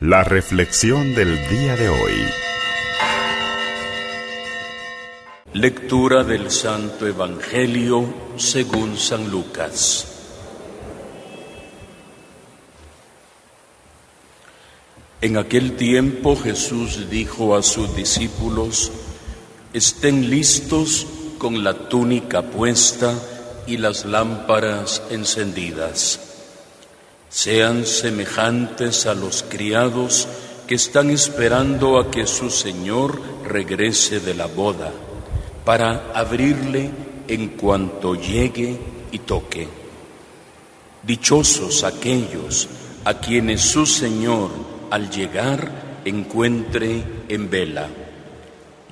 La reflexión del día de hoy. Lectura del Santo Evangelio según San Lucas. En aquel tiempo Jesús dijo a sus discípulos, estén listos con la túnica puesta y las lámparas encendidas. Sean semejantes a los criados que están esperando a que su Señor regrese de la boda, para abrirle en cuanto llegue y toque. Dichosos aquellos a quienes su Señor al llegar encuentre en vela.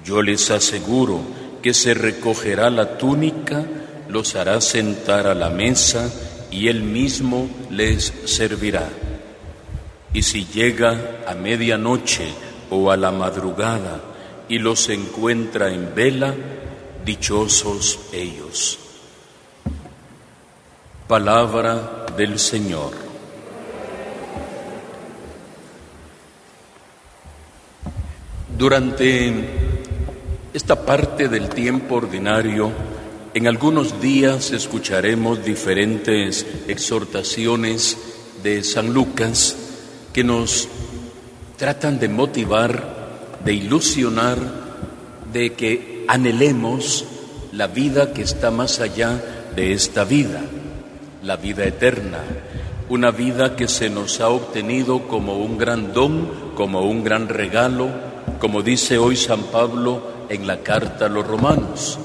Yo les aseguro que se recogerá la túnica, los hará sentar a la mesa, y él mismo les servirá. Y si llega a medianoche o a la madrugada y los encuentra en vela, dichosos ellos. Palabra del Señor. Durante esta parte del tiempo ordinario, en algunos días escucharemos diferentes exhortaciones de San Lucas que nos tratan de motivar, de ilusionar, de que anhelemos la vida que está más allá de esta vida, la vida eterna, una vida que se nos ha obtenido como un gran don, como un gran regalo, como dice hoy San Pablo en la carta a los romanos.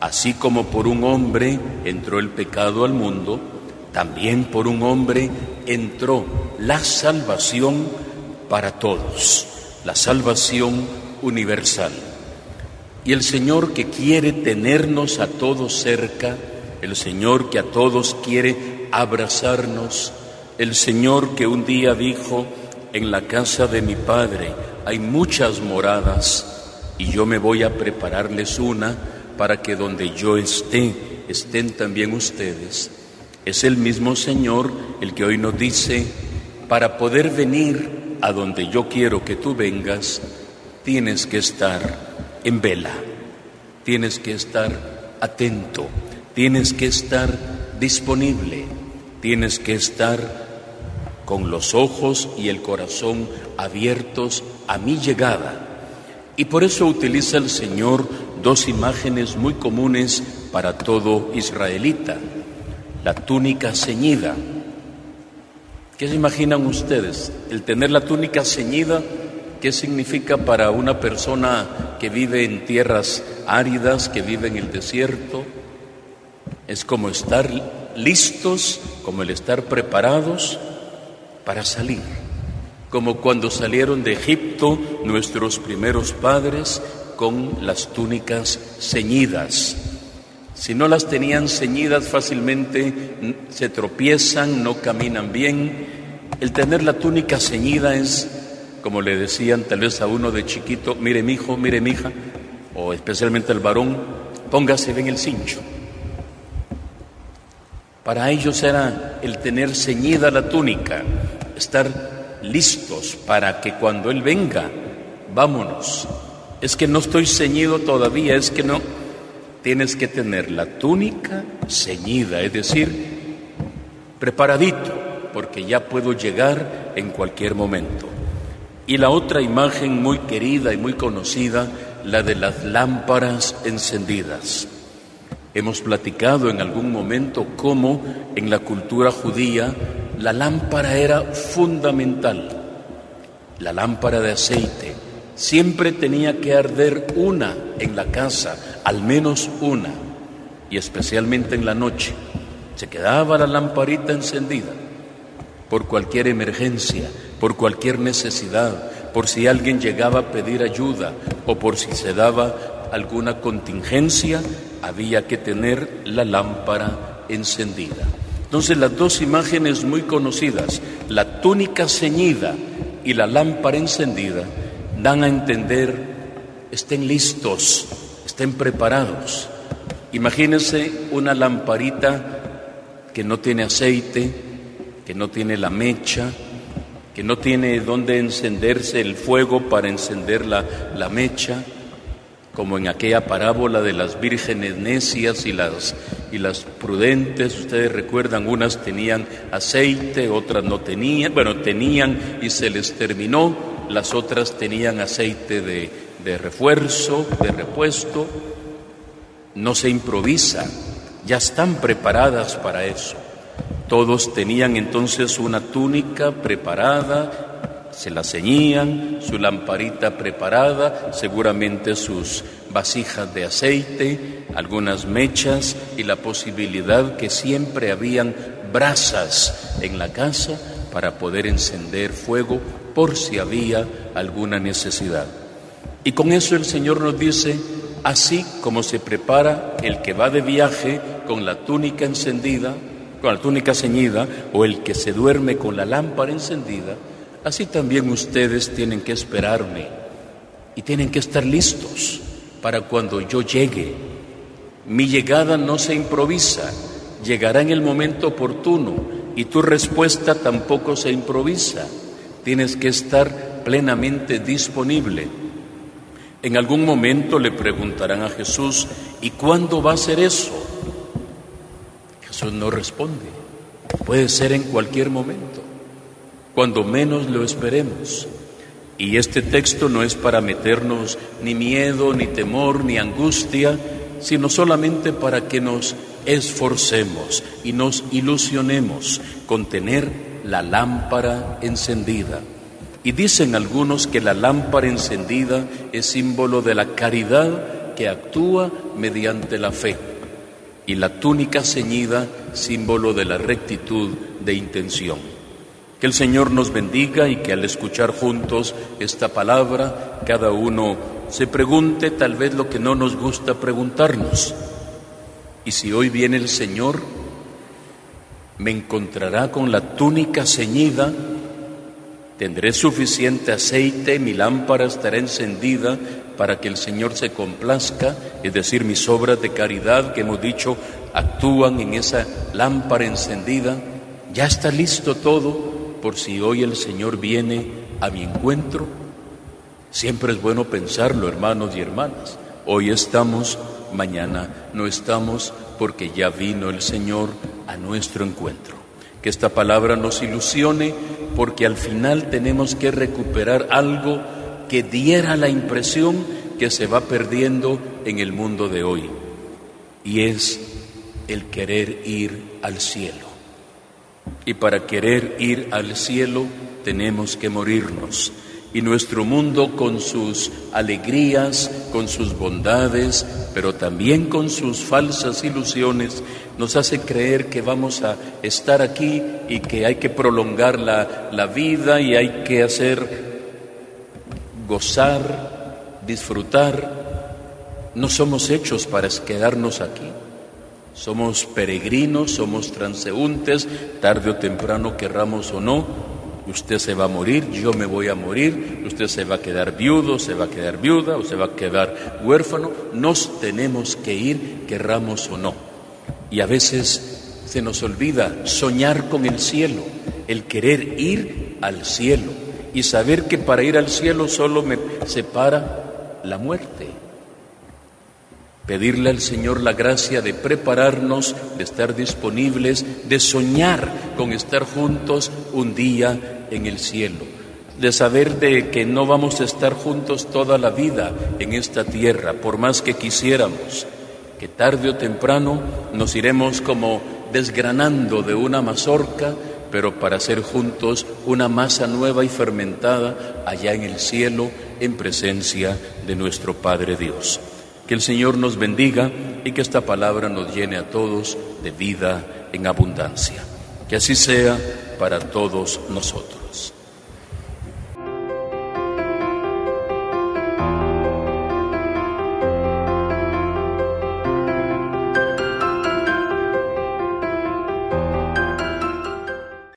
Así como por un hombre entró el pecado al mundo, también por un hombre entró la salvación para todos, la salvación universal. Y el Señor que quiere tenernos a todos cerca, el Señor que a todos quiere abrazarnos, el Señor que un día dijo, en la casa de mi Padre hay muchas moradas y yo me voy a prepararles una, para que donde yo esté, estén también ustedes. Es el mismo Señor el que hoy nos dice, para poder venir a donde yo quiero que tú vengas, tienes que estar en vela, tienes que estar atento, tienes que estar disponible, tienes que estar con los ojos y el corazón abiertos a mi llegada. Y por eso utiliza el Señor dos imágenes muy comunes para todo israelita. La túnica ceñida. ¿Qué se imaginan ustedes? El tener la túnica ceñida, ¿qué significa para una persona que vive en tierras áridas, que vive en el desierto? Es como estar listos, como el estar preparados para salir. Como cuando salieron de Egipto nuestros primeros padres con las túnicas ceñidas. Si no las tenían ceñidas fácilmente se tropiezan, no caminan bien. El tener la túnica ceñida es, como le decían tal vez a uno de chiquito, mire mi hijo, mire mi hija, o especialmente al varón, póngase bien el cincho. Para ellos era el tener ceñida la túnica, estar listos para que cuando Él venga, vámonos, es que no estoy ceñido todavía, es que no. Tienes que tener la túnica ceñida, es decir, preparadito, porque ya puedo llegar en cualquier momento. Y la otra imagen muy querida y muy conocida, la de las lámparas encendidas. Hemos platicado en algún momento cómo en la cultura judía la lámpara era fundamental, la lámpara de aceite Siempre tenía que arder una en la casa, al menos una, y especialmente en la noche. Se quedaba la lamparita encendida por cualquier emergencia, por cualquier necesidad, por si alguien llegaba a pedir ayuda o por si se daba alguna contingencia, había que tener la lámpara encendida. Entonces las dos imágenes muy conocidas, la túnica ceñida y la lámpara encendida, dan a entender, estén listos, estén preparados. Imagínense una lamparita que no tiene aceite, que no tiene la mecha, que no tiene dónde encenderse el fuego para encender la, la mecha, como en aquella parábola de las vírgenes necias y las, y las prudentes. Ustedes recuerdan, unas tenían aceite, otras no tenían, bueno, tenían y se les terminó, las otras tenían aceite de, refuerzo, de repuesto. No se improvisa, ya están preparadas para eso. Todos tenían entonces una túnica preparada, se la ceñían, su lamparita preparada, seguramente sus vasijas de aceite, algunas mechas y la posibilidad que siempre habían brasas en la casa para poder encender fuego por si había alguna necesidad. Y con eso el Señor nos dice, así como se prepara el que va de viaje con la túnica encendida, con la túnica ceñida, o el que se duerme con la lámpara encendida, Así también ustedes tienen que esperarme y tienen que estar listos para cuando yo llegue. Mi llegada no se improvisa, llegará en el momento oportuno y tu respuesta tampoco se improvisa. Tienes que estar plenamente disponible. En algún momento le preguntarán a Jesús, ¿y cuándo va a ser eso? Jesús no responde. Puede ser en cualquier momento cuando menos lo esperemos. Y este texto no es para meternos ni miedo, ni temor, ni angustia, sino solamente para que nos esforcemos y nos ilusionemos con tener la lámpara encendida. Y dicen algunos que la lámpara encendida es símbolo de la caridad que actúa mediante la fe y la túnica ceñida símbolo de la rectitud de intención. Que el Señor nos bendiga y que al escuchar juntos esta palabra, cada uno se pregunte tal vez lo que no nos gusta preguntarnos. Y si hoy viene el Señor, me encontrará con la túnica ceñida, tendré suficiente aceite, mi lámpara estará encendida para que el Señor se complazca, es decir, mis obras de caridad que hemos dicho actúan en esa lámpara encendida, ya está listo todo por si hoy el Señor viene a mi encuentro. Siempre es bueno pensarlo, hermanos y hermanas. Hoy estamos, mañana no estamos, porque ya vino el Señor a nuestro encuentro. Que esta palabra nos ilusione, porque al final tenemos que recuperar algo que diera la impresión que se va perdiendo en el mundo de hoy, y es el querer ir al cielo. Y para querer ir al cielo tenemos que morirnos. Y nuestro mundo con sus alegrías, con sus bondades, pero también con sus falsas ilusiones, nos hace creer que vamos a estar aquí y que hay que prolongar la, la vida y hay que hacer gozar, disfrutar. No somos hechos para quedarnos aquí. Somos peregrinos, somos transeúntes, tarde o temprano querramos o no, usted se va a morir, yo me voy a morir, usted se va a quedar viudo, se va a quedar viuda o se va a quedar huérfano, nos tenemos que ir, querramos o no. Y a veces se nos olvida soñar con el cielo, el querer ir al cielo y saber que para ir al cielo solo me separa la muerte pedirle al Señor la gracia de prepararnos, de estar disponibles, de soñar con estar juntos un día en el cielo, de saber de que no vamos a estar juntos toda la vida en esta tierra, por más que quisiéramos, que tarde o temprano nos iremos como desgranando de una mazorca, pero para ser juntos una masa nueva y fermentada allá en el cielo en presencia de nuestro Padre Dios. Que el Señor nos bendiga y que esta palabra nos llene a todos de vida en abundancia. Que así sea para todos nosotros.